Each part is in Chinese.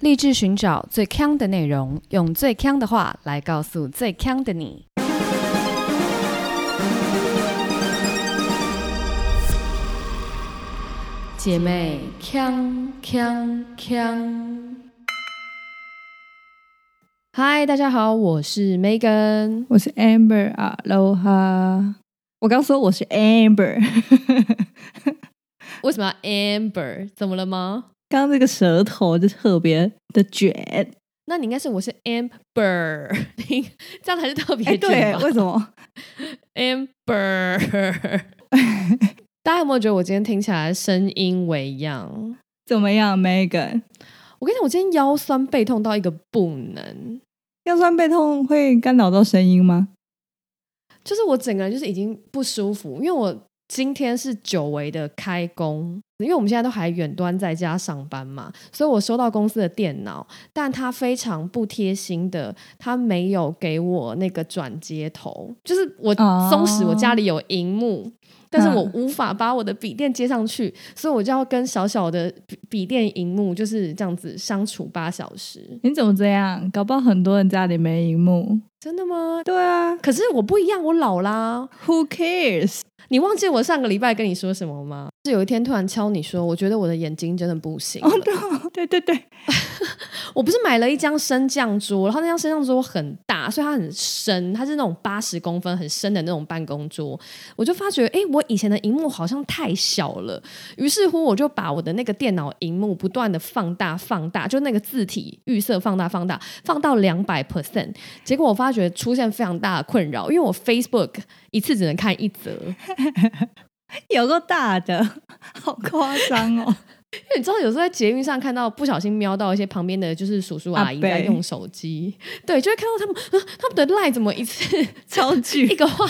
立志寻找最强的内容，用最强的话来告诉最强的你。姐妹，强强强！嗨，大家好，我是 Megan，我是 Amber 啊，Aloha。我刚说我是 Amber，为什么要 Amber？怎么了吗？刚刚这个舌头就特别的卷，那你应该是我是 Amber，这样才是特别哎，对，为什么？Amber，大家有没有觉得我今天听起来声音微恙？怎么样，Megan？我跟你讲，我今天腰酸背痛到一个不能，腰酸背痛会干扰到声音吗？就是我整个人就是已经不舒服，因为我今天是久违的开工，因为我们现在都还远端在家上班嘛，所以我收到公司的电脑，但他非常不贴心的，他没有给我那个转接头，就是我哦松弛我家里有荧幕。但是我嗯无法把我的笔电接上去，所以我就要跟小小的笔笔电荧幕就是这样子相处八小时。你怎么这样？搞不好很多人家里没荧幕。真的吗？对啊可是我不一样，我老啦。，Who cares？你忘记我上个礼拜跟你说什么吗？是有一天突然敲你说，我觉得我的眼睛真的不行对对对，我不是买了一张升降桌，然后那张升降桌很大，所以它很深，它是那种八十公分很深的那种办公桌。我就发觉，哎，我以前的荧幕好像太小了。于是乎，我就把我的那个电脑荧幕不断的放大、放大，就那个字体预设放大、放大，放到两百 percent。结果我发觉出现非常大的困扰，因为我 Facebook 一次只能看一则。有个大的，好夸张哦。因为你知道，有时候在捷运上看到不小心瞄到一些旁边的就是叔叔阿姨在用手机，对，就会看到他们，呃、他们的赖怎么一次 超巨一个话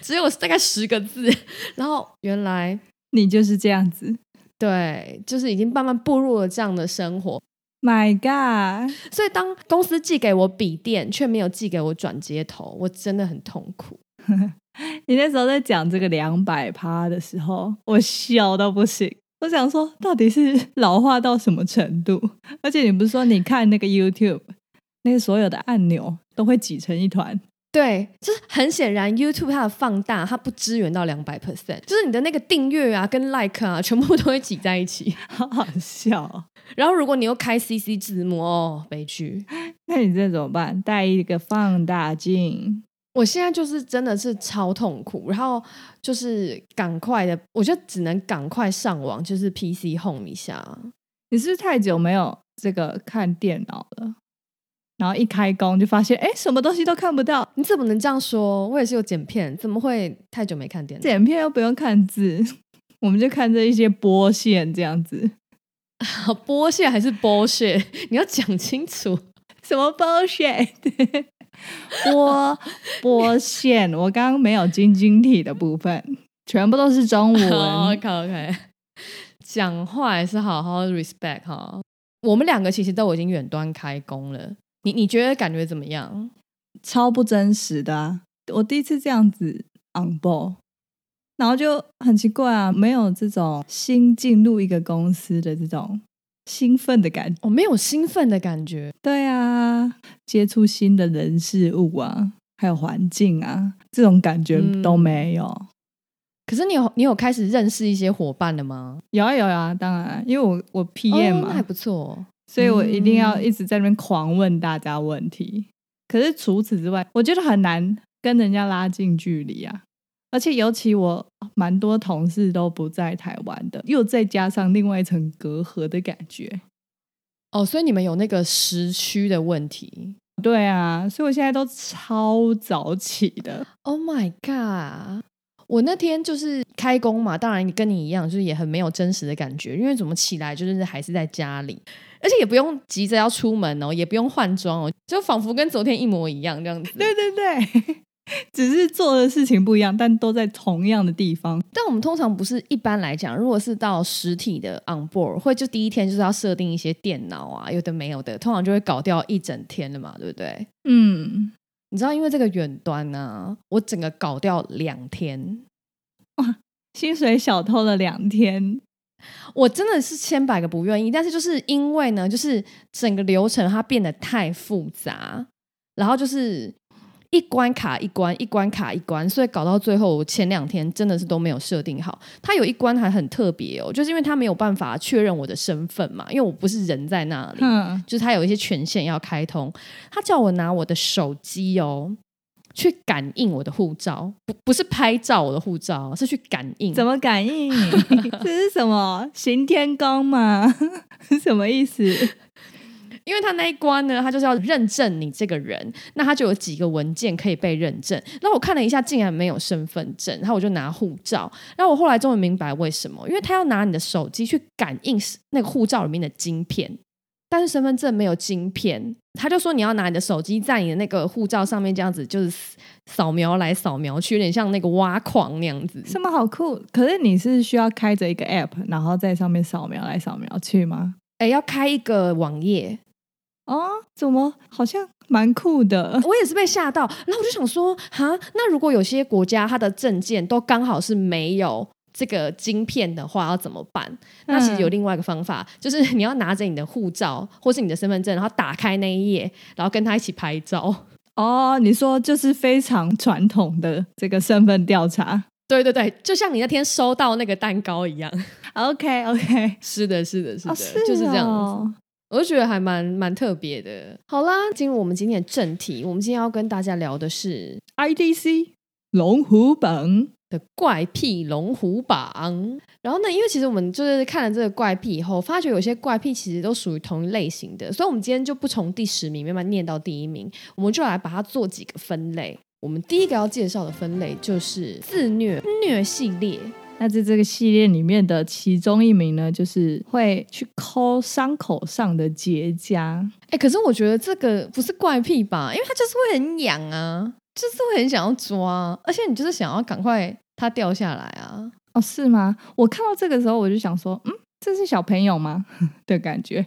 只有大概十个字，然后原来你就是这样子。对，就是已经慢慢步入了这样的生活。My God！所以当公司寄给我笔电，却没有寄给我转接头，我真的很痛苦。你那时候在讲这个两百趴的时候，我笑到不行。我想说，到底是 老化到什么程度？而且你不是说你看那个 YouTube，那个所有的按钮都会挤成一团？对，就是很显然，YouTube 它的放大它不支援到两百 percent，就是你的那个订阅啊跟 like 啊，全部都会挤在一起。好好笑、哦。然后如果你又开 CC 字幕，哦，悲剧。那你这怎么办？带一个放大镜。我现在就是真的是超痛苦，然后就是赶快的，我就只能赶快上网，就是 PC Home 一下。你是不是太久没有这个看电脑了？然后一开工就发现，哎，什么东西都看不到，你怎么能这样说？我也是有剪片，怎么会太久没看电脑？剪片又不用看字，我们就看这一些波线这样子。波线还是剥削？你要讲清楚。什么 bullshit？波波线，我刚刚没有晶晶体的部分，全部都是中文。OK OK，讲话还是好好 respect 哈。我们两个其实都已经远端开工了，你你觉得感觉怎么样？超不真实的、啊。我第一次这样子 on board，然后就很奇怪啊，没有这种新进入一个公司的这种兴奋的感觉。我、没有兴奋的感觉，对啊，接触新的人事物啊，还有环境啊，这种感觉嗯都没有。可是你有你有开始认识一些伙伴了吗？有啊有啊，当然，因为我我 PM 嘛，哦还不错。所以我一定要嗯一直在那边狂问大家问题。可是除此之外，我觉得很难跟人家拉近距离啊。而且尤其我蛮多同事都不在台湾的，又再加上另外一层隔阂的感觉。哦，所以你们有那个时区的问题。对啊，所以我现在都超早起的。Oh my god！我那天就是开工嘛，当然跟你一样，就是也很没有真实的感觉，因为怎么起来就是还是在家里，而且也不用急着要出门哦，也不用换装哦，就仿佛跟昨天一模一样这样子。对对对，只是做的事情不一样，但都在同样的地方。但我们通常不是一般来讲，如果是到实体的 on board，会就第一天就是要设定一些电脑啊，有的没有的，通常就会搞掉一整天了嘛，对不对？嗯，你知道，因为这个远端呢、我整个搞掉两天，哇 薪水小偷了两天，我真的是千百个不愿意，但是就是因为呢，就是整个流程它变得太复杂，然后就是一关卡一关，一关卡一关，所以搞到最后，我前两天真的是都没有设定好。它有一关还很特别哦，就是因为它没有办法确认我的身份嘛，因为我不是人在那里，嗯，就是它有一些权限要开通，他叫我拿我的手机哦。去感应我的护照，不不是拍照我的护照，是去感应。怎么感应？这是什么行天宫吗？什么意思？因为他那一关呢，他就是要认证你这个人，那他就有几个文件可以被认证。那我看了一下，竟然没有身份证，然后我就拿护照。然后我后来终于明白为什么，因为他要拿你的手机去感应那个护照里面的晶片。但是身份证没有晶片，他就说你要拿你的手机在你的那个护照上面这样子，就是扫描来扫描去，有点像那个挖矿那样子。什么好酷？可是你是需要开着一个 app，然后在上面扫描来扫描去吗？哎，要开一个网页哦？怎么好像蛮酷的？我也是被吓到，然后我就想说，哈，那如果有些国家它的证件都刚好是没有。这个晶片的话要怎么办？那其实有另外一个方法，就是你要拿着你的护照或是你的身份证，然后打开那一页，然后跟他一起拍照。哦，你说就是非常传统的这个身份调查。对对对，就像你那天收到那个蛋糕一样。OK OK，是的，是的，是的，就是这样子。我就觉得还蛮蛮特别的。好啦，进入我们今天的正题，我们今天要跟大家聊的是 IDC 龙虎榜。的怪癖龙虎榜，然后呢？因为其实我们就是看了这个怪癖以后，发觉有些怪癖其实都属于同一类型的，所以我们今天就不从第十名慢慢念到第一名，我们就来把它做几个分类。我们第一个要介绍的分类就是自虐虐系列。那在这个系列里面的其中一名呢，就是会去抠伤口上的结痂。哎，可是我觉得这个不是怪癖吧？因为它就是会很痒啊。就是会很想要抓，而且你就是想要赶快它掉下来啊！哦，是吗？我看到这个时候，我就想说，嗯，这是小朋友吗 的感觉？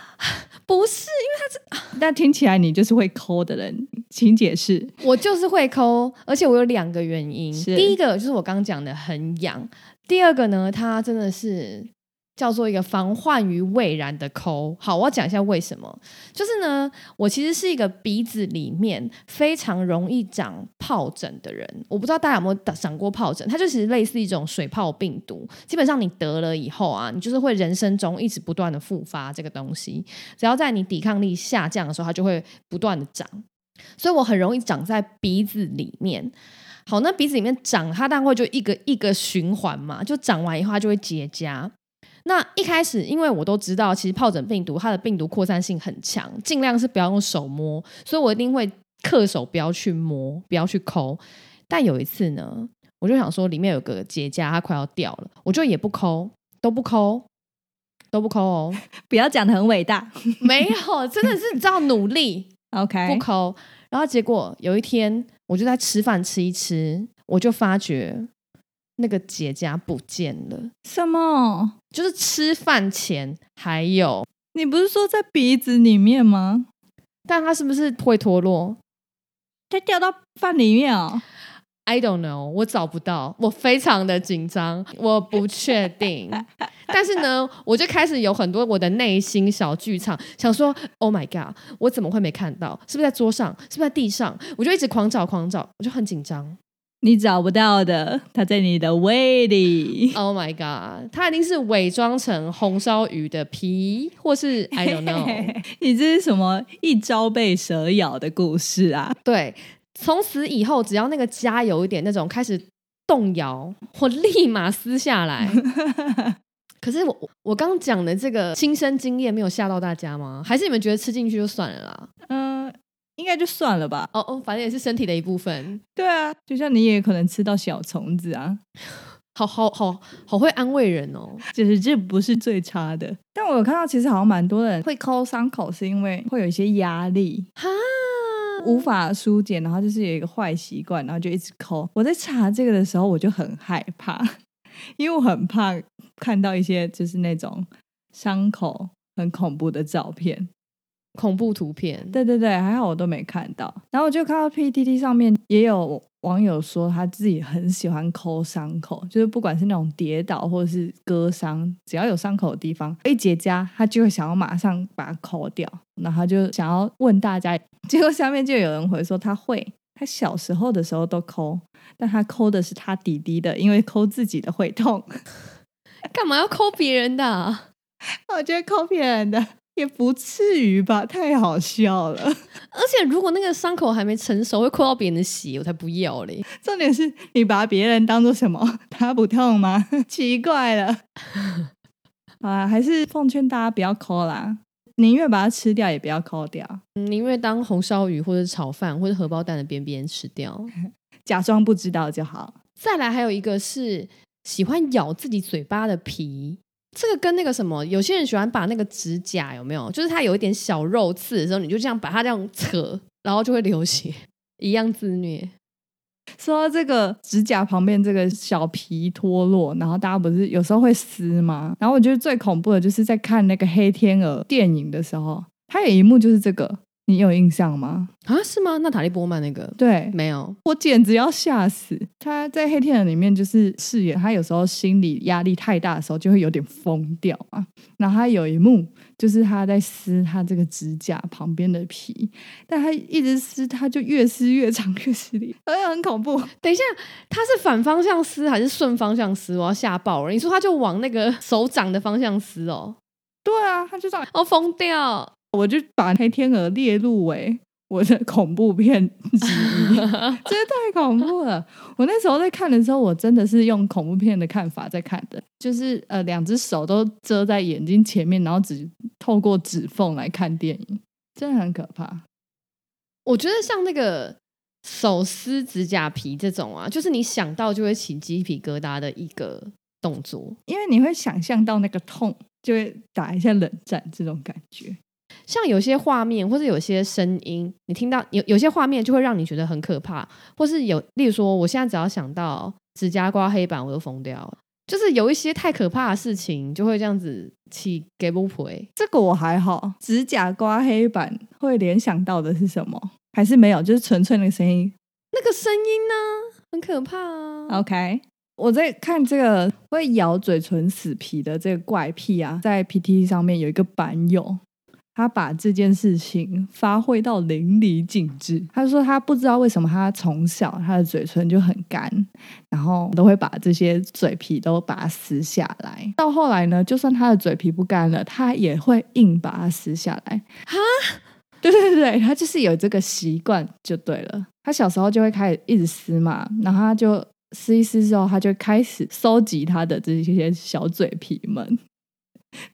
不是，因为他是……但听起来你就是会抠的人，请解释。我就是会抠，而且我有两个原因。第一个就是我刚讲的很痒，第二个呢，它真的是。叫做一个防患于未然的抠。好，我要讲一下为什么。就是呢，我其实是一个鼻子里面非常容易长疱疹的人。我不知道大家有没有长过疱疹，它就其实类似一种水泡病毒。基本上你得了以后啊，你就是会人生中一直不断的复发这个东西。只要在你抵抗力下降的时候，它就会不断的长。所以我很容易长在鼻子里面。好，那鼻子里面长，它当然会就一个一个循环嘛，就长完以后它就会结痂。那一开始，因为我都知道，其实疱疹病毒它的病毒扩散性很强，尽量是不要用手摸，所以我一定会恪守不要去摸，不要去抠。但有一次呢，我就想说里面有个结痂，它快要掉了，我就也不抠，都不抠，都不抠哦。不要讲的很伟大，没有，真的是你知道努力，OK，不抠。然后结果有一天，我就在吃饭吃一吃，我就发觉。那个结痂不见了，什么？就是吃饭前还有，你不是说在鼻子里面吗？但它是不是会脱落？它掉到饭里面哦？I don't know，我找不到，我非常的紧张，我不确定。但是呢，我就开始有很多我的内心小剧场，想说：“Oh my god，我怎么会没看到？是不是在桌上？是不是在地上？”我就一直狂找狂找，我就很紧张。你找不到的，它在你的胃里。Oh my god！它一定是伪装成红烧鱼的皮，或是 I don't know。你这是什么一朝被蛇咬的故事啊？对，从此以后，只要那个家有一点那种开始动摇，我立马撕下来。可是我我刚讲的这个亲身经验没有吓到大家吗？还是你们觉得吃进去就算了啦？嗯。应该就算了吧。哦哦，反正也是身体的一部分。对啊，就像你也可能吃到小虫子啊，好好好好会安慰人哦。就是这不是最差的。但我有看到，其实好像蛮多人会抠伤口，是因为会有一些压力，哈，无法疏解，然后就是有一个坏习惯，然后就一直抠。我在查这个的时候，我就很害怕，因为我很怕看到一些就是那种伤口很恐怖的照片。恐怖图片。对对对，还好我都没看到。然后我就看到 PTT 上面也有网友说他自己很喜欢抠伤口，就是不管是那种跌倒或者是割伤，只要有伤口的地方一结痂，他就会想要马上把它抠掉。然后他就想要问大家，结果下面就有人回说他会，他小时候的时候都抠，但他抠的是他弟弟的，因为抠自己的会痛。干嘛要抠别人的啊？我觉得抠别人的也不至于吧，太好笑了。而且如果那个伤口还没成熟，会抠到别人的血，我才不要嘞。重点是你把别人当做什么？他不痛吗？奇怪了。啊，还是奉劝大家不要抠啦，宁愿把它吃掉，也不要抠掉，嗯宁愿当红烧鱼或者炒饭或者荷包蛋的边边吃掉。假装不知道就好。再来还有一个是喜欢咬自己嘴巴的皮，这个跟那个什么，有些人喜欢把那个指甲有没有，就是它有一点小肉刺的时候，你就这样把它这样扯，然后就会流血，一样自虐。说到这个指甲旁边这个小皮脱落，然后大家不是有时候会撕吗？然后我觉得最恐怖的就是在看那个黑天鹅电影的时候，它有一幕就是这个，你有印象吗？啊，是吗？那塔利波曼那个对，没有，我简直要吓死！他在《黑天鹅》里面就是饰演他有时候心理压力太大的时候就会有点疯掉啊。然后他有一幕就是他在撕他这个指甲旁边的皮，但他一直撕，他就越撕越长，越撕裂，而且很恐怖。等一下，他是反方向撕还是顺方向撕？我要吓爆了！你说他就往那个手掌的方向撕哦，对啊，他就这样，哦疯掉！我就把《黑天鹅》列入为我的恐怖片之一，真的太恐怖了。我那时候在看的时候，我真的是用恐怖片的看法在看的，就是呃，两只手都遮在眼睛前面，然后只透过指缝来看电影，真的很可怕。我觉得像那个手撕指甲皮这种啊，就是你想到就会起鸡皮疙瘩的一个动作。因为你会想象到那个痛，就会打一下冷战这种感觉。像有些画面或者有些声音，你听到有有些画面就会让你觉得很可怕，或是有，例如说，我现在只要想到指甲刮黑板，我都疯掉了。就是有一些太可怕的事情，就会这样子起给不回。这个我还好，指甲刮黑板会联想到的是什么？还是没有？就是纯粹那个声音。那个声音呢，很可怕啊。OK，我在看这个会咬嘴唇死皮的这个怪癖啊，在 PT 上面有一个版友，他把这件事情发挥到淋漓尽致。他说他不知道为什么他从小他的嘴唇就很干，然后都会把这些嘴皮都把它撕下来。到后来呢，就算他的嘴皮不干了，他也会硬把它撕下来。哈，对对对，他就是有这个习惯就对了。他小时候就会开始一直撕嘛，然后他就撕一撕之后，他就开始收集他的这些小嘴皮们，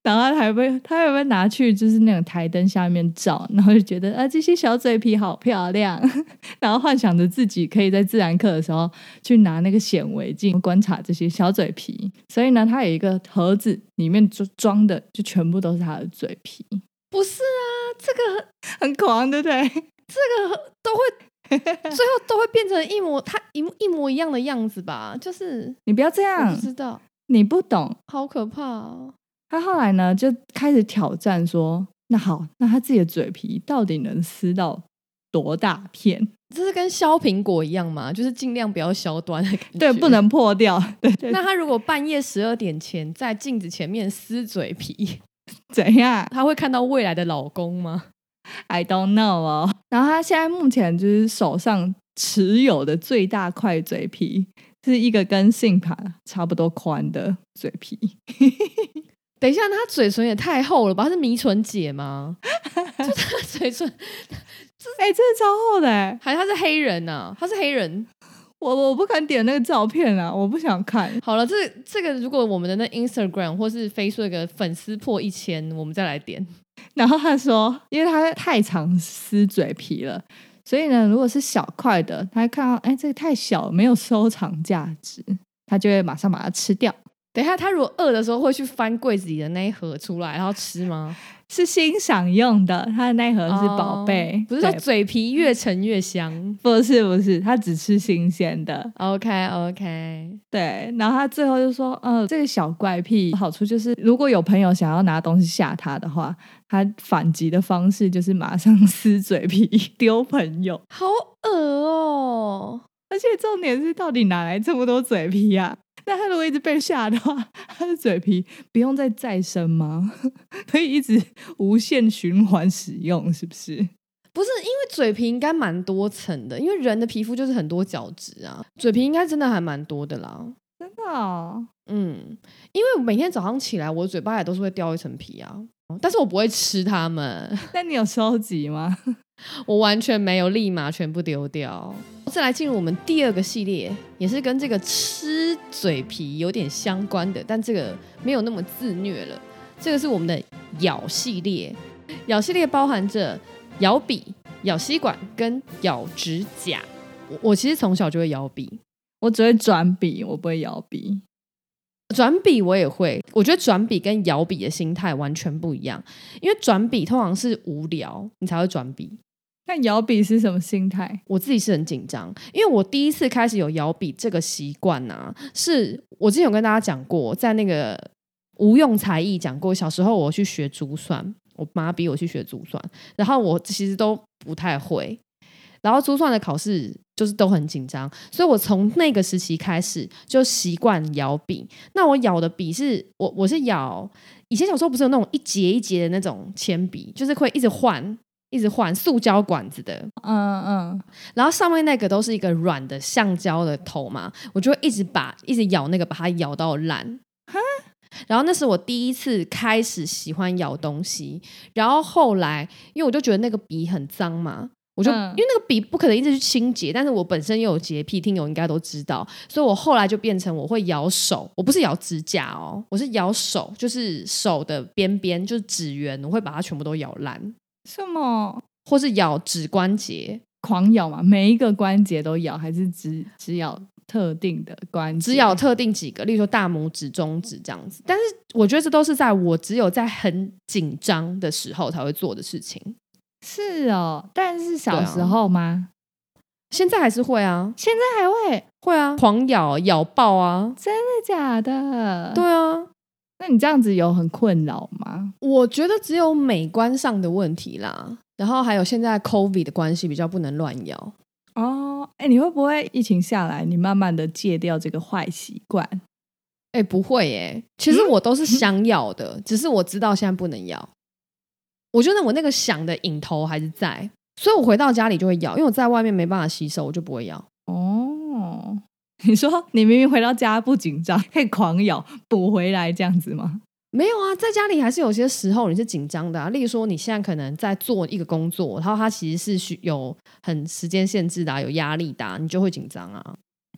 然后他还会他还会拿去就是那种台灯下面照，然后就觉得啊这些小嘴皮好漂亮，然后幻想着自己可以在自然课的时候去拿那个显微镜观察这些小嘴皮。所以呢，他有一个盒子，里面就装的就全部都是他的嘴皮，不是啊，这个 很狂，对不对？这个都会最后都会变成一模他一模一模一样的样子吧？就是你不要这样不，知道，你不懂。好可怕哦。他后来呢，就开始挑战说：“那好，那他自己的嘴皮到底能撕到多大片？这是跟削苹果一样嘛，就是尽量不要削端的感觉。对，不。能破掉。对对，那他如果半夜十二点前在镜子前面撕嘴皮，怎样他会看到未来的老公吗？？I don't know 哦。然后他现在目前就是手上持有的最大块嘴皮是一个跟信盘差不多宽的嘴皮。等一下，那他嘴唇也太厚了吧？他是迷唇姐吗？就他嘴唇，哎、真的超厚的哎！还是他是黑人呢、他是黑人。我我不敢点那个照片啊，我不想看。好了，这这个如果我们的那 Instagram 或是 Facebook 的粉丝破一千，我们再来点。然后他说，因为他太常撕嘴皮了，所以呢，如果是小块的，他看到哎这个太小，没有收藏价值，他就会马上把它吃掉。等一下，他如果饿的时候会去翻柜子里的那一盒出来，然后吃吗？是欣赏用的，他的那盒是宝贝，哦不是说嘴皮越沉越香。不是不是，他只吃新鲜的。OK OK，对，然后他最后就说，呃，这个小怪癖好处就是，如果有朋友想要拿东西吓他的话，他反击的方式就是马上撕嘴皮丢朋友。好恶哦、而且重点是，到底哪来这么多嘴皮啊？那他如果一直被吓的话，他的嘴皮不用再再生吗？可以一直无限循环使用，是不是？不是因为嘴皮应该蛮多层的，因为人的皮肤就是很多角质啊，嘴皮应该真的还蛮多的啦。真的、哦？嗯，因为每天早上起来，我嘴巴也都是会掉一层皮啊，但是我不会吃它们，那你有收集吗？我完全没有立马全部丢掉。再来进入我们第二个系列，也是跟这个吃嘴皮有点相关的，但这个没有那么自虐了。这个是我们的咬系列，咬系列包含着咬笔、咬吸管跟咬指甲。我我其实从小就会咬笔，我只会转笔，我不会咬笔。转笔我也会，我觉得转笔跟摇笔的心态完全不一样，因为转笔通常是无聊你才会转笔，那摇笔是什么心态？我自己是很紧张，因为我第一次开始有摇笔这个习惯呐，是我之前有跟大家讲过，在那个无用才艺讲过，小时候我去学珠算，我妈逼我去学珠算，然后我其实都不太会，然后珠算的考试就是都很紧张，所以我从那个时期开始就习惯咬笔。那我咬的笔是我我是咬以前小时候不是有那种一节一节的那种铅笔，就是会一直换。一直换塑胶管子的，嗯嗯，然后上面那个都是一个软的橡胶的头嘛，我就会一直把一直咬那个，把它咬到烂。然后那是我第一次开始喜欢咬东西，然后后来因为我就觉得那个笔很脏嘛，我就、嗯因为那个笔不可能一直去清洁，但是我本身又有洁癖，听友应该都知道，所以我后来就变成我会咬手，我不是咬指甲哦，我是咬手，就是手的边边就是指缘，我会把它全部都咬烂，什么或是咬指关节，狂咬嘛？每一个关节都咬，还是只只咬特定的关节？只咬特定几个，例如说大拇指、中指这样子。但是我觉得这都是在我只有在很紧张的时候才会做的事情。是哦，但是小时候吗？现在还是会啊，现在还会？会啊，狂咬、咬爆啊，真的假的？对，啊。那你这样子有很困扰吗？我觉得只有美观上的问题啦，然后还有现在 COVID 的关系比较不能乱咬。哦，哎，你会不会疫情下来，你慢慢的戒掉这个坏习惯？哎，不会耶，其实我都是想咬的，只是我知道现在不能咬。我觉得我那个想的瘾头还是在，所以我回到家里就会咬，因为我在外面没办法洗手，我就不会咬。哦，你说你明明回到家不紧张，可以狂咬补回来这样子吗？没有啊，在家里还是有些时候你是紧张的啊。例如说，你现在可能在做一个工作，然后它其实是需有很时间限制的、啊，有压力的啊、你就会紧张啊。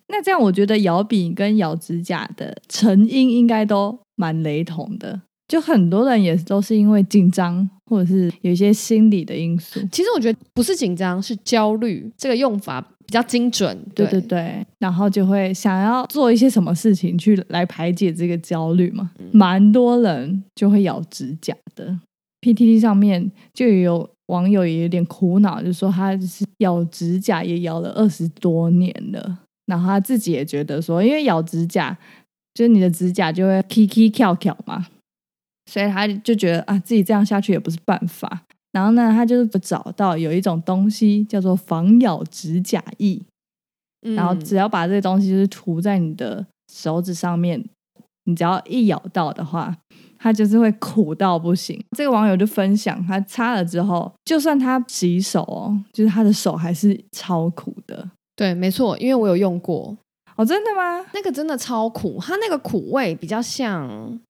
那这样我觉得咬笔跟咬指甲的成因应该都蛮雷同的，就很多人也都是因为紧张或者是有一些心理的因素。其实我觉得不是紧张，是焦虑。这个用法比较精准。对对对，然后就会想要做一些什么事情去来排解这个焦虑嘛。蛮多人就会咬指甲的，PTT 上面就有网友也有点苦恼，就说他就是咬指甲也咬了二十多年了，然后他自己也觉得说，因为咬指甲就是你的指甲就会 k k 跳跳嘛，所以他就觉得啊，自己这样下去也不是办法。然后呢，他就是找到有一种东西叫做防咬指甲液，嗯然后只要把这个东西就是涂在你的手指上面，你只要一咬到的话，它就是会苦到不行。这个网友就分享，他擦了之后，就算他洗手哦，就是他的手还是超苦的。对，没错，因为我有用过，哦，真的吗？那个真的超苦，它那个苦味比较像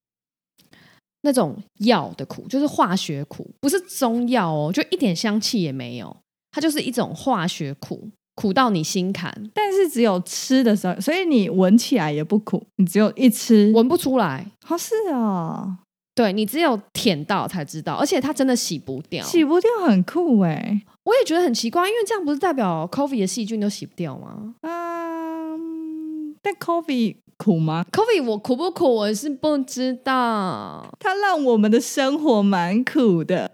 那种药的苦，就是化学苦，不是中药哦，就一点香气也没有，它就是一种化学苦，苦到你心坎，但是只有吃的时候，所以你闻起来也不苦，你只有一吃。闻不出来。哦，是哦，对你只有舔到才知道，而且它真的洗不掉。洗不掉很酷哎。我也觉得很奇怪，因为这样不是代表 COVID 的细菌都洗不掉吗？嗯，但 coffee 苦吗？Coffee 我苦不苦我是不知道，它让我们的生活蛮苦的。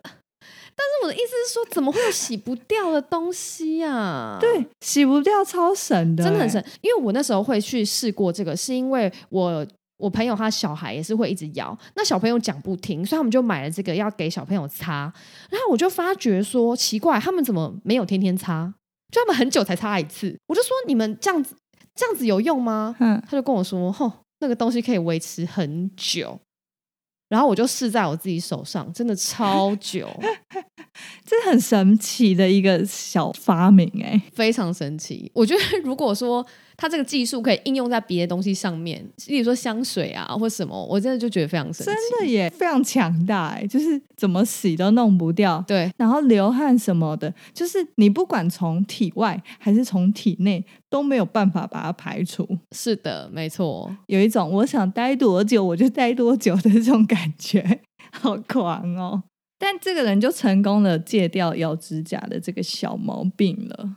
但是我的意思是说，怎么会有洗不掉的东西啊？对，洗不掉，超神的、欸真的很神。因为我那时候会去试过这个，是因为我我朋友他小孩也是会一直摇，那小朋友讲不听，所以他们就买了这个要给小朋友擦。然后我就发觉说奇怪，他们怎么没有天天擦？就他们很久才擦一次。我就说你们这样子这样子有用吗？嗯，他就跟我说，吼，那个东西可以维持很久。然后我就试在我自己手上，真的超久，这很神奇的一个小发明哎、非常神奇。我觉得如果说它这个技术可以应用在别的东西上面，例如说香水啊或什么，我真的就觉得非常神奇。真的耶，非常强大哎、就是怎么洗都弄不掉。对，然后流汗什么的，就是你不管从体外还是从体内都没有办法把它排除。是的，没错。有一种我想待多久我就待多久的这种感觉，好狂哦！但这个人就成功的戒掉咬指甲的这个小毛病了。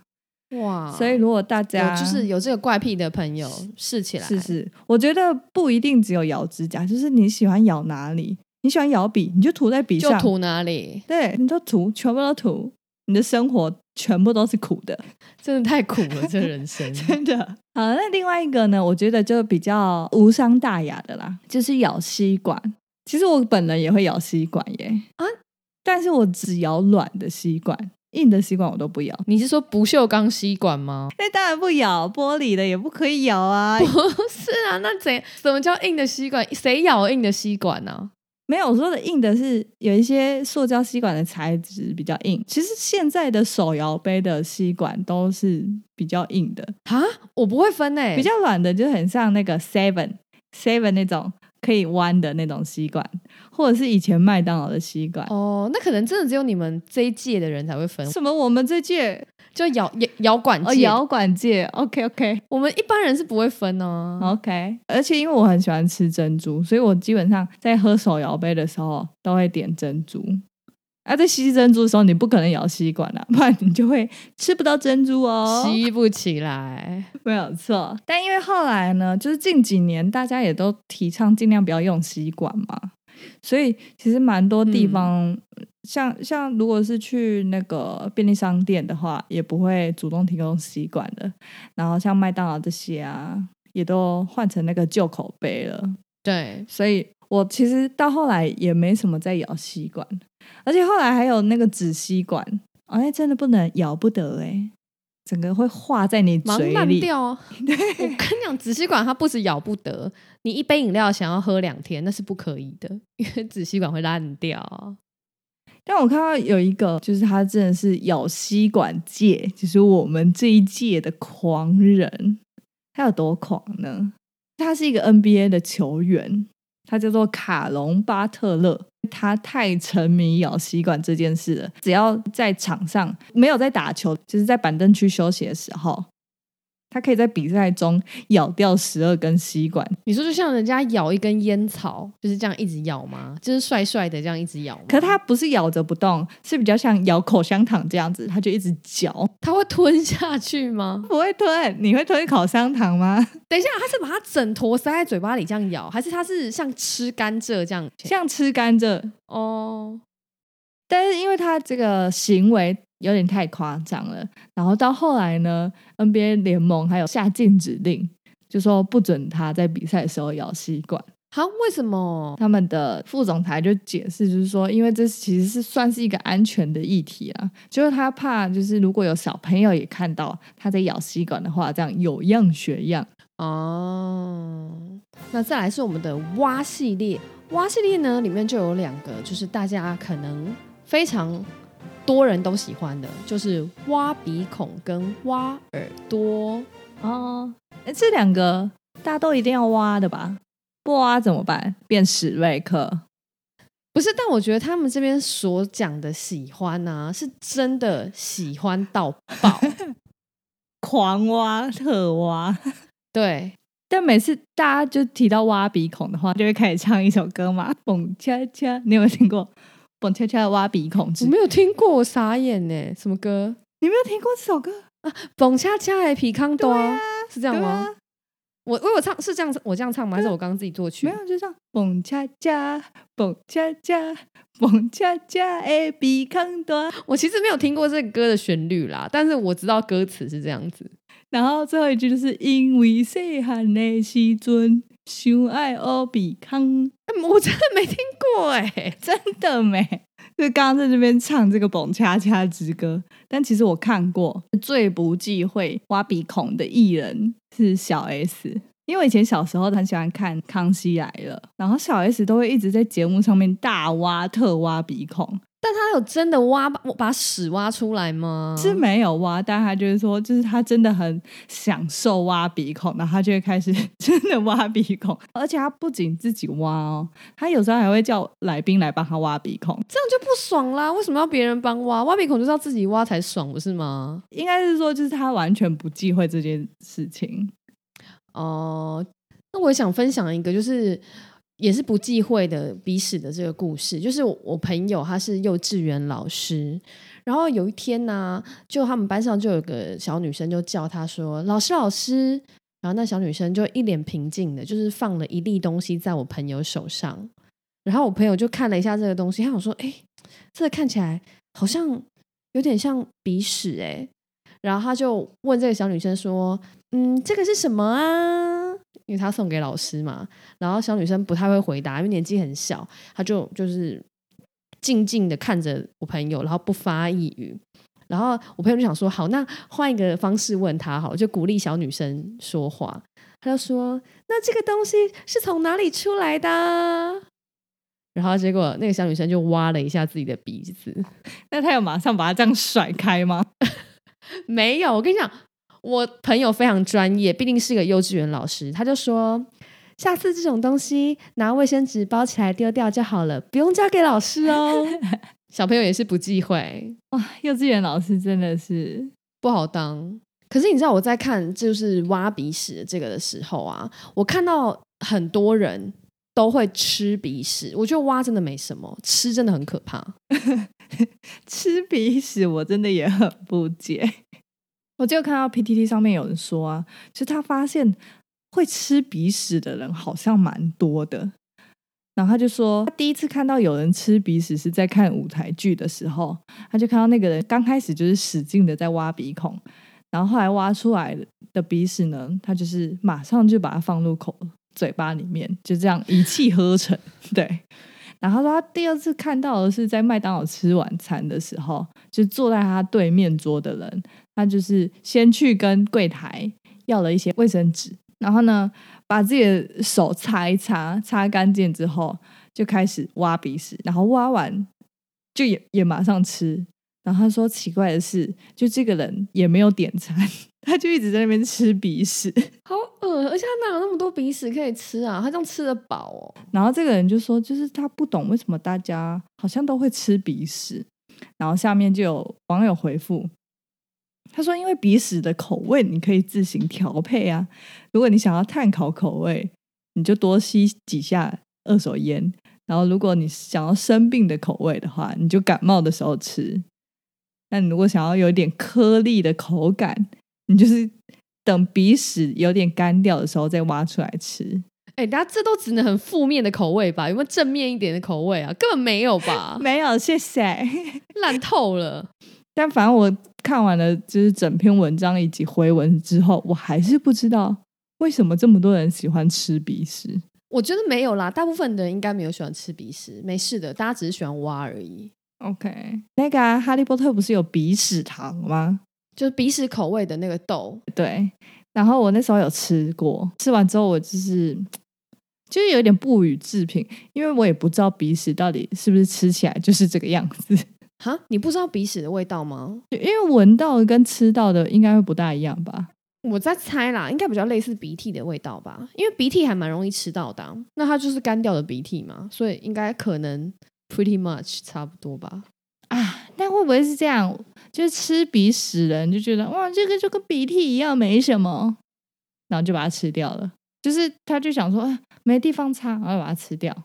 哇！所以如果大家有就是有这个怪癖的朋友试起来，是是，我觉得不一定只有咬指甲，就是你喜欢咬哪里，你喜欢咬笔，你就涂在笔上，就涂哪里，对，你就涂，全部都涂，你的生活全部都是苦的，真的太苦了，这人生。真的。好，那另外一个呢，我觉得就比较无伤大雅的啦，就是咬吸管。其实我本人也会咬吸管耶，啊，但是我只咬软的吸管，硬的吸管我都不咬。你是说不锈钢吸管吗？那当然不咬，玻璃的也不可以咬啊。不是啊，那怎怎么叫硬的吸管？谁咬硬的吸管呢、没有，我说的硬的是有一些塑胶吸管的材质比较硬。其实现在的手摇杯的吸管都是比较硬的，啊？我不会分诶、比较软的就很像那个 Seven Seven 那种可以弯的那种吸管，或者是以前麦当劳的吸管。哦，那可能真的只有你们这一届的人才会分，什么？我们这届就摇摇摇管界，哦摇管界，OK OK 我们一般人是不会分哦、OK。而且因为我很喜欢吃珍珠，所以我基本上在喝手摇杯的时候都会点珍珠。啊，在吸珍珠的时候，你不可能咬吸管啊，不然你就会吃不到珍珠哦。吸不起来。没有错，但因为后来呢，就是近几年大家也都提倡尽量不要用吸管嘛，所以其实蛮多地方，像像如果是去那个便利商店的话，也不会主动提供吸管的。然后像麦当劳这些啊，也都换成那个旧口杯了。对，所以我其实到后来也没什么在咬吸管，而且后来还有那个纸吸管，哎，真的不能咬不得哎、整个会化在你嘴里。掉啊！我跟你讲，纸吸管它不止咬不得，你一杯饮料想要喝两天，那是不可以的，因为纸吸管会烂掉。但我看到有一个，就是他真的是咬吸管界，就是我们这一届的狂人。他有多狂呢？他是一个 NBA 的球员，他叫做卡隆巴特勒。他太沉迷咬吸管这件事了，只要在场上没有在打球，就是在板凳区休息的时候，他可以在比赛中咬掉十二根吸管。你说就像人家咬一根烟草，就是这样一直咬吗？就是帅帅的这样一直咬吗？可它不是咬着不动，是比较像咬口香糖这样子，它就一直嚼。它会吞下去吗？不会吞，你会吞口香糖吗？等一下，它是把它整坨塞在嘴巴里这样咬，还是它是像吃甘蔗这样？像吃甘蔗，哦，但是因为它这个行为有点太夸张了，然后到后来呢，NBA 联盟还有下禁止令，就说不准他在比赛的时候咬吸管。好，为什么？他们的副总裁就解释，就是说，因为这其实是算是一个安全的议题啊，就是他怕，就是如果有小朋友也看到他在咬吸管的话，这样有样学样。哦，那再来是我们的蛙系列，蛙系列呢里面就有两个，就是大家可能非常多人都喜欢的，就是挖鼻孔跟挖耳朵。哦，诶这两个大家都一定要挖的吧？不挖怎么办？变史瑞克。不是，但我觉得他们这边所讲的喜欢呢、是真的喜欢到爆。狂挖特挖。对，但每次大家就提到挖鼻孔的话，就会开始唱一首歌嘛，蹦恰恰，你有没有听过？蹦恰恰挖鼻孔之我没有听过，我傻眼呢。什么歌？你没有听过这首歌？啊蹦恰恰的皮康多、对啊是这样吗？我我有唱是这样，我这样唱吗？还是我刚刚自己作曲？没有，就这样，蹦恰恰，蹦恰恰，蹦恰恰，哎，比康多。我其实没有听过这个歌的旋律啦，但是我知道歌词是这样子。然后最后一句就是因为细汉的时阵，想爱学比康。我真的没听过哎，真的没。就刚刚在这边唱这个《蹦恰恰之歌》，但其实我看过最不忌讳挖鼻孔的艺人是小 S，因为以前小时候很喜欢看《康熙来了》，然后小 S 都会一直在节目上面大挖特挖鼻孔。但他有真的挖把屎挖出来吗？是没有挖，但他就是说，就是他真的很享受挖鼻孔，然后他就会开始真的挖鼻孔，而且他不仅自己挖哦，他有时候还会叫来宾来帮他挖鼻孔，这样就不爽啦！为什么要别人帮挖？挖鼻孔就是要自己挖才爽，不是吗？应该是说，就是他完全不忌讳这件事情。哦，那我想分享一个，就是。也是不忌讳的鼻屎的这个故事，就是我朋友他是幼稚园老师，然后有一天呢，就他们班上就有个小女生就叫他说：“老师，老师。”然后那小女生就一脸平静的，就是放了一粒东西在我朋友手上，然后我朋友就看了一下这个东西，他想说：“哎，这个看起来好像有点像鼻屎哎。”然后他就问这个小女生说：“嗯，这个是什么啊？”因为他送给老师嘛，然后小女生不太会回答，因为年纪很小，她就就是静静的看着我朋友，然后不发一语。然后我朋友就想说，好，那换一个方式问他，好，就鼓励小女生说话。他就说：“那这个东西是从哪里出来的？”然后结果那个小女生就挖了一下自己的鼻子，那他有马上把它这样甩开吗？没有，我跟你讲。我朋友非常专业，毕竟是个幼稚园老师，他就说：“下次这种东西拿卫生纸包起来丢掉就好了，不用交给老师哦。”小朋友也是不忌讳哇，幼稚园老师真的是不好当。可是你知道我在看就是挖鼻屎这个的时候啊，我看到很多人都会吃鼻屎，我觉得挖真的没什么，吃真的很可怕。吃鼻屎我真的也很不解。我就看到 PTT 上面有人说啊，其实他发现会吃鼻屎的人好像蛮多的。然后他就说，他第一次看到有人吃鼻屎是在看舞台剧的时候，他就看到那个人刚开始就是使劲的在挖鼻孔，然后后来挖出来的鼻屎呢，他就是马上就把它放入口嘴巴里面，就这样一气呵成。对。然后他说他第二次看到的是在麦当劳吃晚餐的时候，就坐在他对面桌的人。他就是先去跟柜台要了一些卫生纸，然后呢，把自己的手擦一擦，擦干净之后，就开始挖鼻屎，然后挖完就也也马上吃。然后他说奇怪的是，就这个人也没有点餐，他就一直在那边吃鼻屎，好恶而且他哪有那么多鼻屎可以吃啊？他这样吃得饱哦。然后这个人就说，就是他不懂为什么大家好像都会吃鼻屎。然后下面就有网友回复。他说：“因为鼻屎的口味你可以自行调配啊。如果你想要碳烤口味，你就多吸几下二手烟；然后如果你想要生病的口味的话，你就感冒的时候吃。那你如果想要有点颗粒的口感，你就是等鼻屎有点干掉的时候再挖出来吃。哎，大家这都只能很负面的口味吧？有没有正面一点的口味啊？根本没有吧？没有，谢谢，烂透了。但反正我。”看完了就是整篇文章以及回文之后，我还是不知道为什么这么多人喜欢吃鼻屎。我觉得没有啦，大部分的人应该没有喜欢吃鼻屎，没事的，大家只是喜欢挖而已。OK，那个哈利波特不是有鼻屎糖吗？就是鼻屎口味的那个豆。对，然后我那时候有吃过，吃完之后我就是就是有点不予置评，因为我也不知道鼻屎到底是不是吃起来就是这个样子。哈，你不知道鼻屎的味道吗？因为闻到跟吃到的应该会不大一样吧？我在猜啦，应该比较类似鼻涕的味道吧？因为鼻涕还蛮容易吃到的，那它就是干掉的鼻涕嘛，所以应该可能 pretty much 差不多吧？啊，那会不会是这样？就是吃鼻屎人就觉得哇，这个就跟鼻涕一样没什么，然后就把它吃掉了。就是他就想说没地方擦，然后把它吃掉。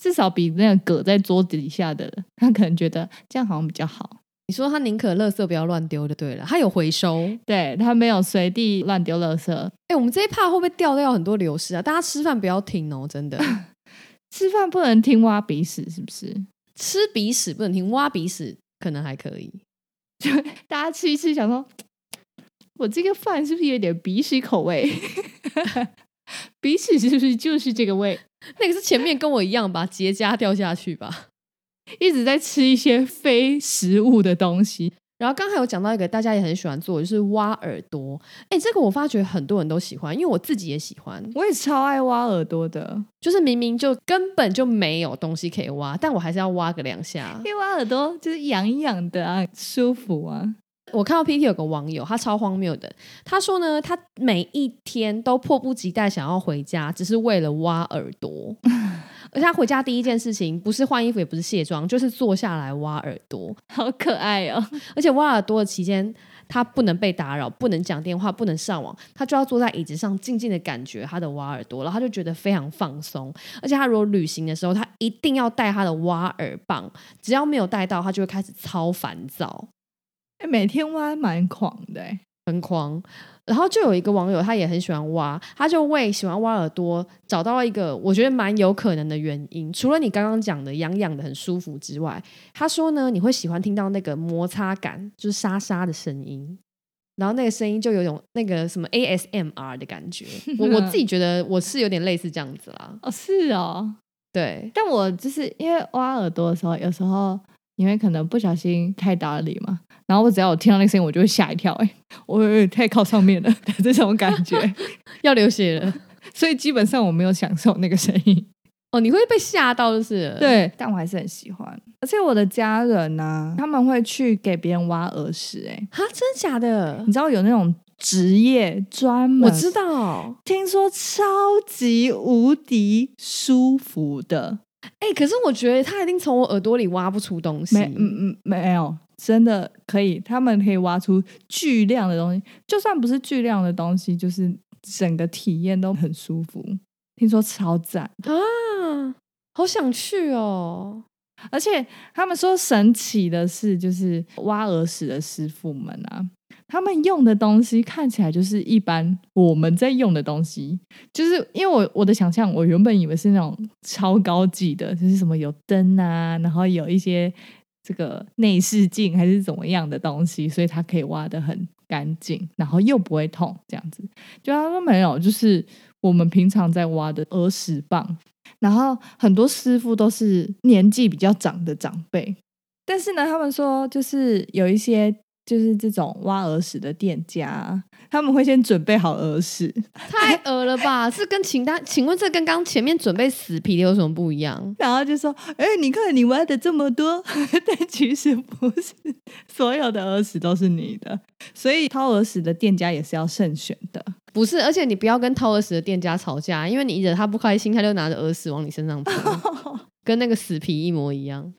至少比那个搁在桌子底下的，他可能觉得这样好像比较好。你说他宁可垃圾不要乱丢就对了，他有回收。对他没有随地乱丢垃圾。哎、我们这一趴会不会掉掉很多流失啊？大家吃饭不要听哦，真的，吃饭不能听挖鼻屎，是不是？吃鼻屎不能听，挖鼻屎可能还可以。就大家吃一吃，想说，我这个饭是不是有点鼻屎口味？鼻屎是不是就是这个味？那个是前面跟我一样吧，结痂掉下去吧。一直在吃一些非食物的东西。然后刚才有讲到一个大家也很喜欢做，就是挖耳朵。哎，这个我发觉很多人都喜欢，因为我自己也喜欢。我也超爱挖耳朵的，就是明明就根本就没有东西可以挖，但我还是要挖个两下。因为挖耳朵就是痒痒的啊，舒服啊。我看到 PT 有个网友，他超荒谬的，他说呢，他每一天都迫不及待想要回家，只是为了挖耳朵。而且他回家第一件事情不是换衣服，也不是卸妆，就是坐下来挖耳朵。好可爱哦！而且挖耳朵的期间，他不能被打扰，不能讲电话，不能上网，他就要坐在椅子上静静的感觉他的挖耳朵，然后他就觉得非常放松。而且他如果旅行的时候，他一定要带他的挖耳棒，只要没有带到，他就会开始超烦躁。哎，每天挖蛮狂的，很狂。然后就有一个网友，他也很喜欢挖，他就为喜欢挖耳朵找到了一个我觉得蛮有可能的原因。除了你刚刚讲的痒痒的很舒服之外，他说呢，你会喜欢听到那个摩擦感，就是沙沙的声音，然后那个声音就有种那个什么 ASMR 的感觉。我我自己觉得我是有点类似这样子啦。哦，是哦，对。但我就是因为挖耳朵的时候，有时候因为可能不小心太打理嘛。然后我只要我听到那个声音，我就会吓一跳，哎，我太靠上面了，这种感觉 要流血了，所以基本上我没有享受那个声音。哦，你会被吓到就是，对，但我还是很喜欢。而且我的家人呢，他们会去给别人挖耳屎，哎，哈，真的假的？你知道有那种职业专门，我知道，听说超级无敌舒服的，哎，可是我觉得他一定从我耳朵里挖不出东西，没，嗯嗯，没有。真的可以，他们可以挖出巨量的东西，就算不是巨量的东西，就是整个体验都很舒服。听说超赞啊，好想去哦！而且他们说神奇的是，就是挖耳屎的师傅们啊，他们用的东西看起来就是一般我们在用的东西，就是因为我我的想象，我原本以为是那种超高级的，就是什么有灯啊，然后有一些。这个内视镜还是怎么样的东西，所以它可以挖的很干净，然后又不会痛，这样子。就他说没有，就是我们平常在挖的耳屎棒，然后很多师傅都是年纪比较长的长辈，但是呢，他们说就是有一些。就是这种挖耳屎的店家，他们会先准备好耳屎，太恶了吧？是跟请他，请问这跟刚前面准备死皮的有什么不一样？然后就说：“哎，你看你挖的这么多，但其实不是所有的耳屎都是你的，所以掏耳屎的店家也是要慎选的。不是，而且你不要跟掏耳屎的店家吵架，因为你惹他不开心，他就拿着耳屎往你身上泼，跟那个死皮一模一样。”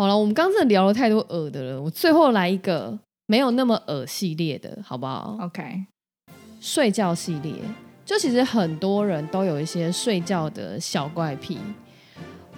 好了，我们刚刚真的聊了太多恶的了，我最后来一个没有那么恶系列的，好不好？OK，睡觉系列，就其实很多人都有一些睡觉的小怪癖，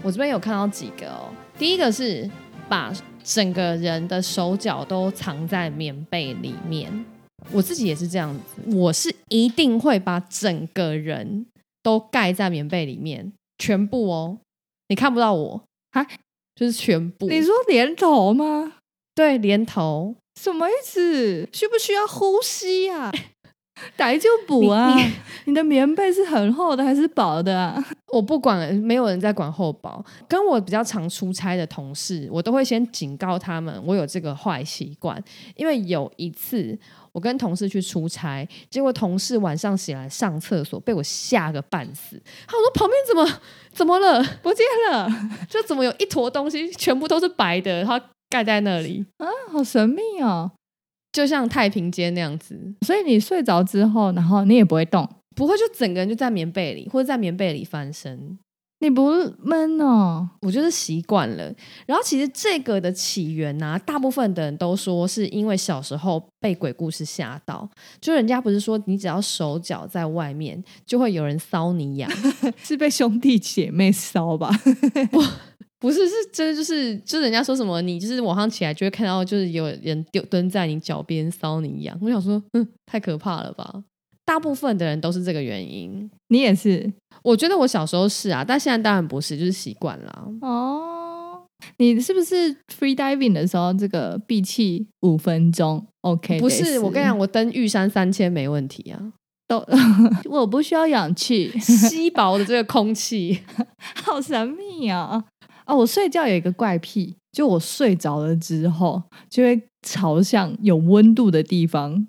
我这边有看到几个哦。第一个是把整个人的手脚都藏在棉被里面，我自己也是这样子，我是一定会把整个人都盖在棉被里面，全部哦，你看不到我啊。就是全部。你说连头吗？对，连头什么意思？需不需要呼吸呀？打就补啊！你的棉被是很厚的还是薄的啊？我不管，没有人在管厚薄。跟我比较常出差的同事，我都会先警告他们，我有这个坏习惯。因为有一次，我跟同事去出差，结果同事晚上起来上厕所，被我吓个半死。他说：“旁边怎么怎么了？不见了？就怎么有一坨东西，全部都是白的，然后盖在那里啊，好神秘哦。”就像太平间那样子，所以你睡着之后，然后你也不会动，不会就整个人就在棉被里，或者在棉被里翻身，你不闷哦？我就是习惯了。然后其实这个的起源呢，大部分的人都说是因为小时候被鬼故事吓到，就人家不是说你只要手脚在外面，就会有人搔你痒，是被兄弟姐妹搔吧？不是，是真的，就是就是人家说什么，你就是晚上起来就会看到，就是有人丢蹲在你脚边搔你一样。我想说，嗯，太可怕了吧？大部分的人都是这个原因。你也是我觉得我小时候是啊，但现在当然不是，就是习惯了。哦。你是不是 free diving 的时候这个闭气五分钟？OK，不是，我跟你讲，我登玉山三千没问题啊。都 我不需要氧气，稀薄的这个空气，好神秘啊！哦，我睡觉有一个怪癖，就我睡着了之后，就会朝向有温度的地方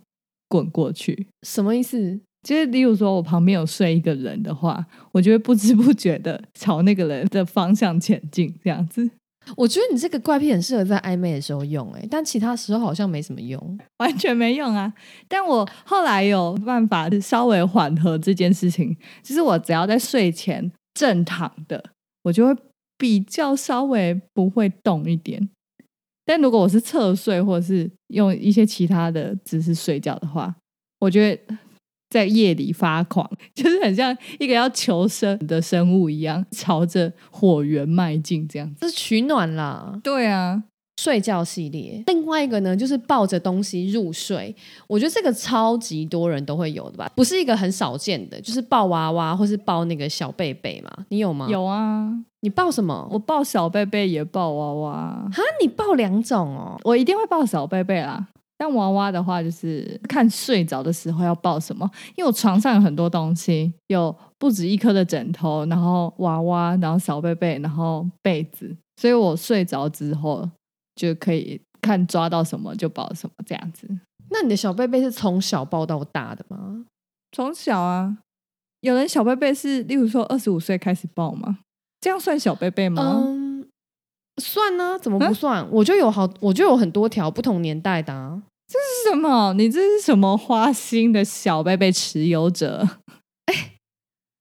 滚过去。什么意思？就是例如说我旁边有睡一个人的话，我就会不知不觉的朝那个人的方向前进，这样子。我觉得你这个怪癖很适合在暧昧的时候用，哎，但其他时候好像没什么用，完全没用啊。但我后来有办法稍微缓和这件事情，就是我只要在睡前正躺的，我就会比较稍微不会动一点。但如果我是侧睡或者是用一些其他的姿势睡觉的话，我觉得。在夜里发狂，就是很像一个要求生的生物一样，朝着火源迈进，这样子是取暖啦。对啊，睡觉系列。另外一个呢，就是抱着东西入睡。我觉得这个超级多人都会有的吧，不是一个很少见的，就是抱娃娃或是抱那个小贝贝嘛。你有吗？有啊。你抱什么？我抱小贝贝，也抱娃娃。哈，你抱两种哦。我一定会抱小贝贝啦。但娃娃的话，就是看睡着的时候要抱什么。因为我床上有很多东西，有不止一颗的枕头，然后娃娃，然后小贝贝，然后被子，所以我睡着之后就可以看抓到什么就抱什么这样子。那你的小贝贝是从小抱到大的吗？从小啊，有人小贝贝是，例如说二十五岁开始抱吗？这样算小贝贝吗？嗯，算呢，怎么不算？我就有好，我就有很多条不同年代的啊。这是什么？你这是什么花心的小贝贝持有者？哎，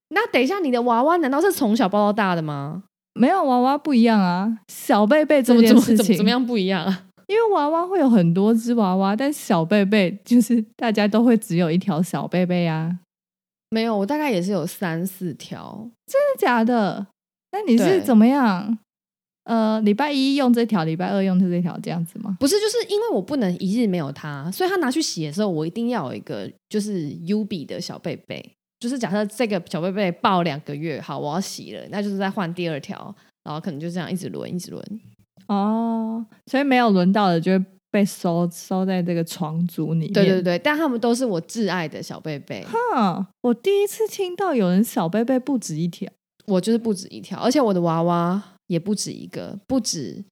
那等一下，你的娃娃难道是从小抱到大的吗？没有，娃娃不一样啊。小贝贝这件事情怎么样不一样啊？因为娃娃会有很多只娃娃，但小贝贝就是大家都会只有一条小贝贝啊。没有，我大概也是有三四条。真的假的？那你是怎么样？呃，礼拜一用这条，礼拜二用这条，这样子吗？不是，就是因为我不能一日没有它，所以他拿去洗的时候，我一定要有一个就是 U B 的小贝贝。就是假设这个小贝贝抱两个月，好，我要洗了，那就是再换第二条，然后可能就这样一直轮，一直轮。哦，所以没有轮到的就会被收收在这个床组里面。对对对，但他们都是我挚爱的小贝贝。哈，我第一次听到有人小贝贝不止一条，我就是不止一条，而且我的娃娃。也不止一个，不止，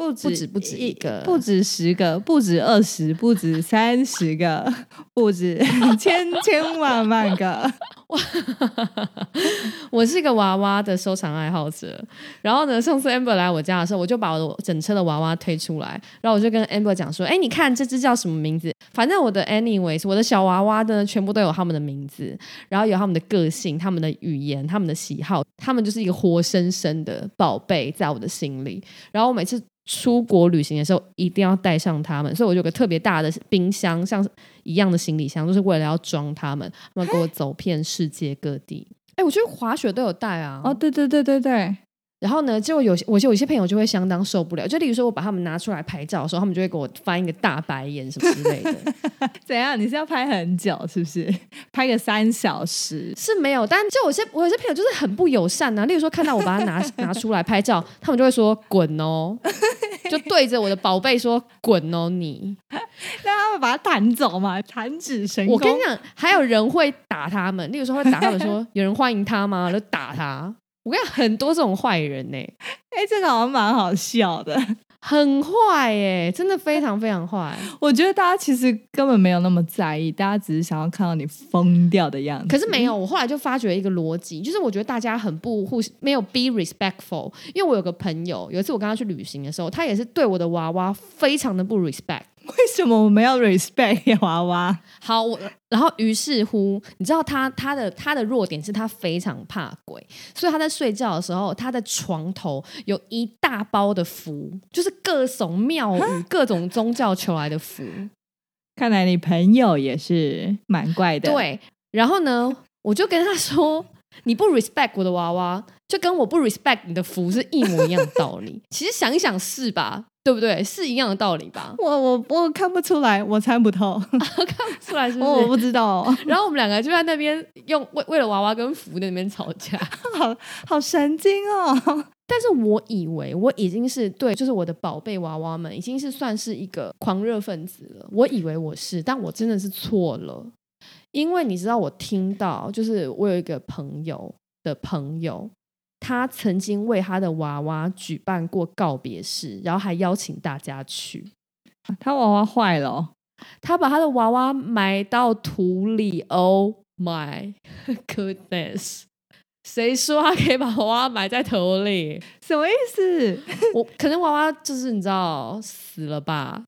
不止，不止不止一个，不止十个，不止二十，不止三十个，不止 千千万万个。我是一个娃娃的收藏爱好者。然后呢，上次 Amber 来我家的时候，我就把我的整车的娃娃推出来，然后我就跟 Amber 讲说：“哎，你看这只叫什么名字？反正我的 anyways，我的小娃娃呢，全部都有他们的名字，然后有他们的个性、他们的语言、他们的喜好，他们就是一个活生生的宝贝在我的心里。然后我每次。”出国旅行的时候一定要带上它们，所以我有个特别大的冰箱，像一样的行李箱，就是为了要装它们，他们给我走遍世界各地。哎，我觉得滑雪都有带啊。哦，对对对对对。然后呢，就有我就有些朋友就会相当受不了，就例如说我把他们拿出来拍照的时候，他们就会给我翻一个大白眼什么之类的。怎样？你是要拍很久是不是？拍个三小时是没有，但就有些我有些朋友就是很不友善啊。例如说看到我把它拿拿出来拍照，他们就会说滚哦，就对着我的宝贝说滚哦你。那他们把它弹走嘛？弹指神功。我跟你讲，还有人会打他们，例如说会打他们说有人欢迎他吗？就打他。我跟你讲，很多这种坏人呢。哎，这个好像蛮好笑的，很坏哎，真的非常非常坏。我觉得大家其实根本没有那么在意，大家只是想要看到你疯掉的样子。可是没有，我后来就发觉一个逻辑，就是我觉得大家很不互，没有 be respectful。因为我有个朋友，有一次我跟他去旅行的时候，他也是对我的娃娃非常的不 respect。为什么我们要 respect 娃娃？好，我然后于是乎，你知道他他的他的弱点是他非常怕鬼，所以他在睡觉的时候，他的床头有一大包的符，就是各种庙宇、各种宗教求来的符。看来你朋友也是蛮怪的。对，然后呢，我就跟他说：“你不 respect 我的娃娃，就跟我不 respect 你的符是一模一样的道理。其实想一想是吧？对不对？是一样的道理吧？我我我看不出来，我猜不透，看不出来是不是？我我不知道，然后我们两个就在那边用为为了娃娃跟福在那边吵架，好好神经哦。但是我以为我已经是对，就是我的宝贝娃娃们已经是算是一个狂热分子了。我以为我是，但我真的是错了。因为你知道，我听到就是我有一个朋友的朋友。他曾经为他的娃娃举办过告别式，然后还邀请大家去。他娃娃坏了，他把他的娃娃埋到土里。Oh my goodness！谁说他可以把娃娃埋在土里？什么意思？我可能娃娃就是你知道死了吧？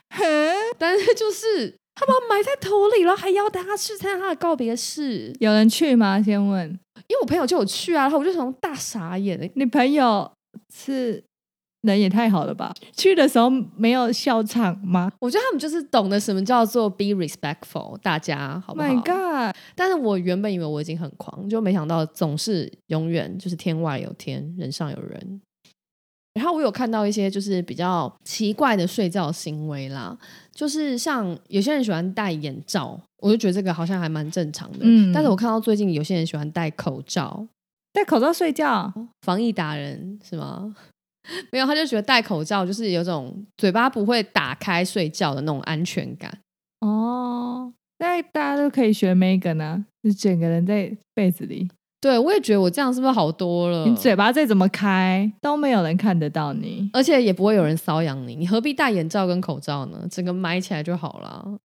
但是就是他把埋在土里了，还邀大家去参加他的告别式。有人去吗？先问。因为我朋友就有去啊，然后我就从大傻眼欸！你朋友是人也太好了吧？去的时候没有笑场吗？我觉得他们就是懂得什么叫做 be respectful，大家好不好？My God！但是我原本以为我已经很狂，就没想到总是永远就是天外有天，人上有人。然后我有看到一些就是比较奇怪的睡觉行为啦，就是像有些人喜欢戴眼罩，我就觉得这个好像还蛮正常的。嗯，但是我看到最近有些人喜欢戴口罩，戴口罩睡觉，防疫达人是吗？没有，他就觉得戴口罩就是有种嘴巴不会打开睡觉的那种安全感。哦，那大家都可以学 Megan 啊，就整个人在被子里。对，我也觉得我这样是不是好多了？你嘴巴再怎么开，都没有人看得到你，而且也不会有人搔痒你，你何必戴眼罩跟口罩呢？整个埋起来就好了。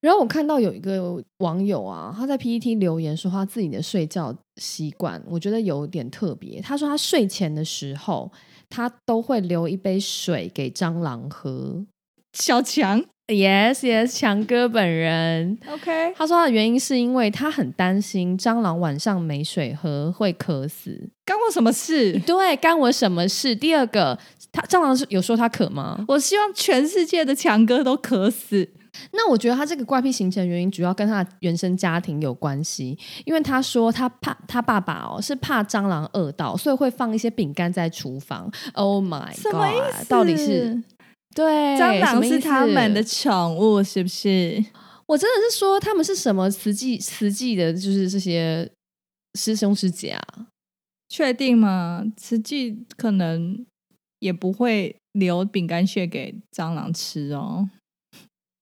然后我看到有一个网友啊，他在 PPT 留言说他自己的睡觉习惯，我觉得有点特别。他说他睡前的时候，他都会留一杯水给蟑螂喝。小强。Yes, yes，强哥本人。OK，他说他的原因是因为他很担心蟑螂晚上没水喝会渴死。干我什么事？对，干我什么事？第二个，他蟑螂是有说他渴吗？我希望全世界的强哥都渴死。那我觉得他这个怪癖形成原因主要跟他的原生家庭有关系，因为他说他怕他爸爸哦是怕蟑螂饿到，所以会放一些饼干在厨房。Oh my god！到底是？对，蟑螂是他们的宠物，是不是？我真的是说他们是什么慈济慈济的，就是这些师兄师姐啊？确定吗？慈济可能也不会留饼干屑给蟑螂吃哦。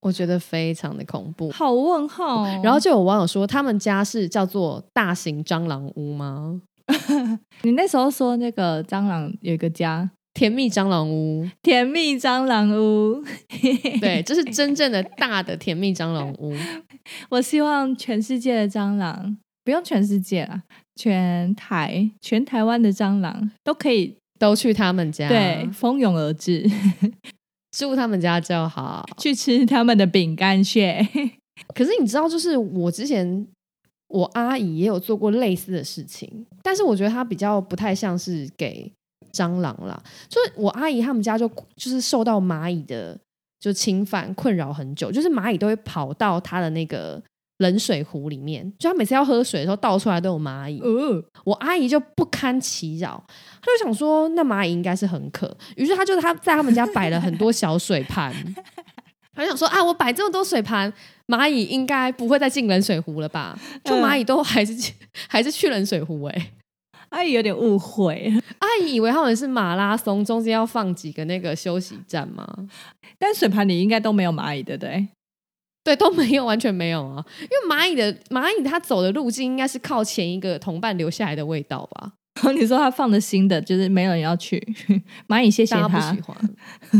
我觉得非常的恐怖，好问号。然后就有网友说，他们家是叫做大型蟑螂屋吗？你那时候说那个蟑螂有一个家。甜蜜蟑螂屋，甜蜜蟑螂屋，对，这是 真正的大的甜蜜蟑螂屋。我希望全世界的蟑螂，不用全世界了，全台全台湾的蟑螂都可以都去他们家，对，蜂拥而至，住他们家就好，去吃他们的饼干屑。可是你知道，就是我之前我阿姨也有做过类似的事情，但是我觉得她比较不太像是给。蟑螂啦，所以我阿姨他们家就就是受到蚂蚁的就侵犯困扰很久，就是蚂蚁都会跑到他的那个冷水壶里面，就他每次要喝水的时候倒出来都有蚂蚁。嗯，我阿姨就不堪其扰，她就想说那蚂蚁应该是很渴，于是她就他在他们家摆了很多小水盘，她想说啊，我摆这么多水盘，蚂蚁应该不会再进冷水壶了吧？就蚂蚁都还是还是去冷水壶哎。阿姨有点误会，阿姨以为他们是马拉松，中间要放几个那个休息站吗？但水盘里应该都没有蚂蚁，对不对？对，都没有，完全没有啊！因为蚂蚁的蚂蚁，它走的路径应该是靠前一个同伴留下来的味道吧？你说他放的新的，就是没有人要去蚂蚁，谢谢他。不喜欢，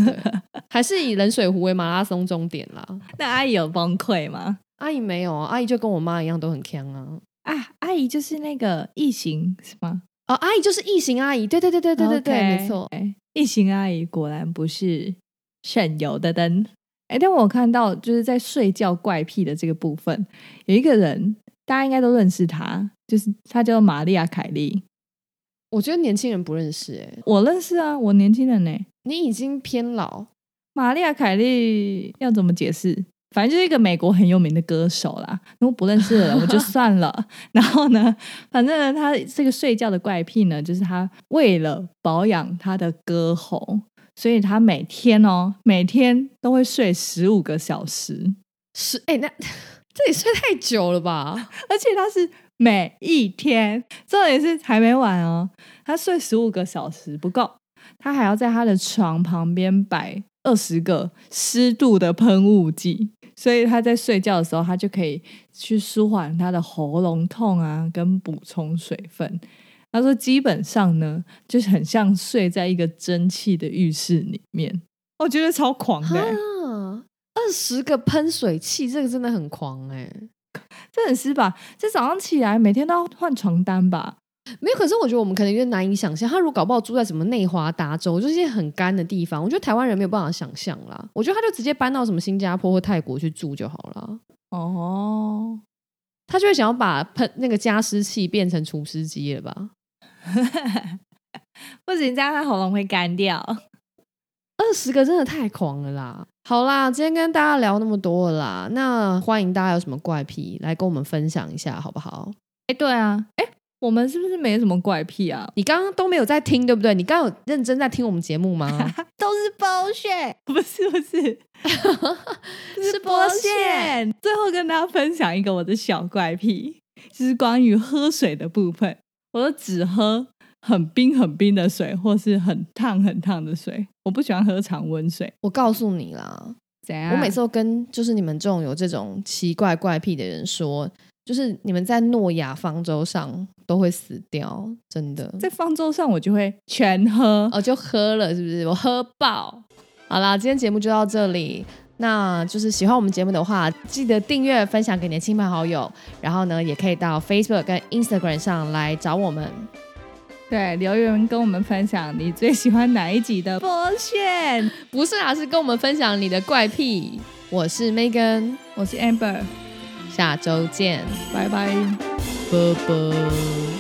还是以冷水壶为马拉松终点啦？那阿姨有崩溃吗？阿姨没有啊，阿姨就跟我妈一样，都很强啊。啊，阿姨就是那个异形是吗？哦，阿姨就是异形阿姨，对对对对对对对，没错。异形阿姨果然不是省油的灯。哎，但我看到就是在睡觉怪癖的这个部分，有一个人，大家应该都认识他，就是他叫玛利亚凯莉。我觉得年轻人不认识，哎，我认识啊，我年轻人呢。你已经偏老。玛利亚凯莉要怎么解释？反正就是一个美国很有名的歌手啦。如果不认识的人，我就 算了。然后呢，反正呢，他这个睡觉的怪癖呢，就是他为了保养他的歌喉，所以他每天哦，每天都会睡十五个小时。是哎，那这也睡太久了吧？而且他是每一天，重点是还没完哦，他睡十五个小时不够，他还要在他的床旁边摆二十个湿度的喷雾剂，所以他在睡觉的时候，他就可以去舒缓他的喉咙痛啊，跟补充水分。他说基本上呢，就是很像睡在一个蒸汽的浴室里面，我觉得超狂的。二十个喷水器，这个真的很狂哎。这很湿吧？这早上起来每天都要换床单吧？没有，可是我觉得我们可能有点难以想象，他如果搞不好住在什么内华达州，就是一些很干的地方，我觉得台湾人没有办法想象啦。我觉得他就直接搬到什么新加坡或泰国去住就好了。哦，他就会想要把喷那个加湿器变成除湿机了吧？不行，这样他喉咙会干掉。二十个真的太狂了啦！好啦，今天跟大家聊那么多啦，那欢迎大家有什么怪癖来跟我们分享一下，好不好？哎，对啊，哎，我们是不是没什么怪癖啊？你刚刚都没有在听，对不对？你刚刚有认真在听我们节目吗？都是剥削，不是不 是，是剥削。最后跟大家分享一个我的小怪癖，就是关于喝水的部分，我只喝。很冰很冰的水，或是很烫很烫的水，我不喜欢喝常温水。我告诉你啦，怎样？我每次都跟就是你们这种有这种奇怪怪癖的人说，就是你们在诺亚方舟上都会死掉，真的。在方舟上我就会全喝，哦，就喝了，是不是？我喝爆。好啦，今天节目就到这里。那就是喜欢我们节目的话，记得订阅、分享给你的亲朋好友，然后呢，也可以到 Facebook 跟 Instagram 上来找我们。对，留言跟我们分享你最喜欢哪一集的播线？不是啊，是跟我们分享你的怪癖。我是 Megan，我是 Amber，下周见，拜拜，拜拜。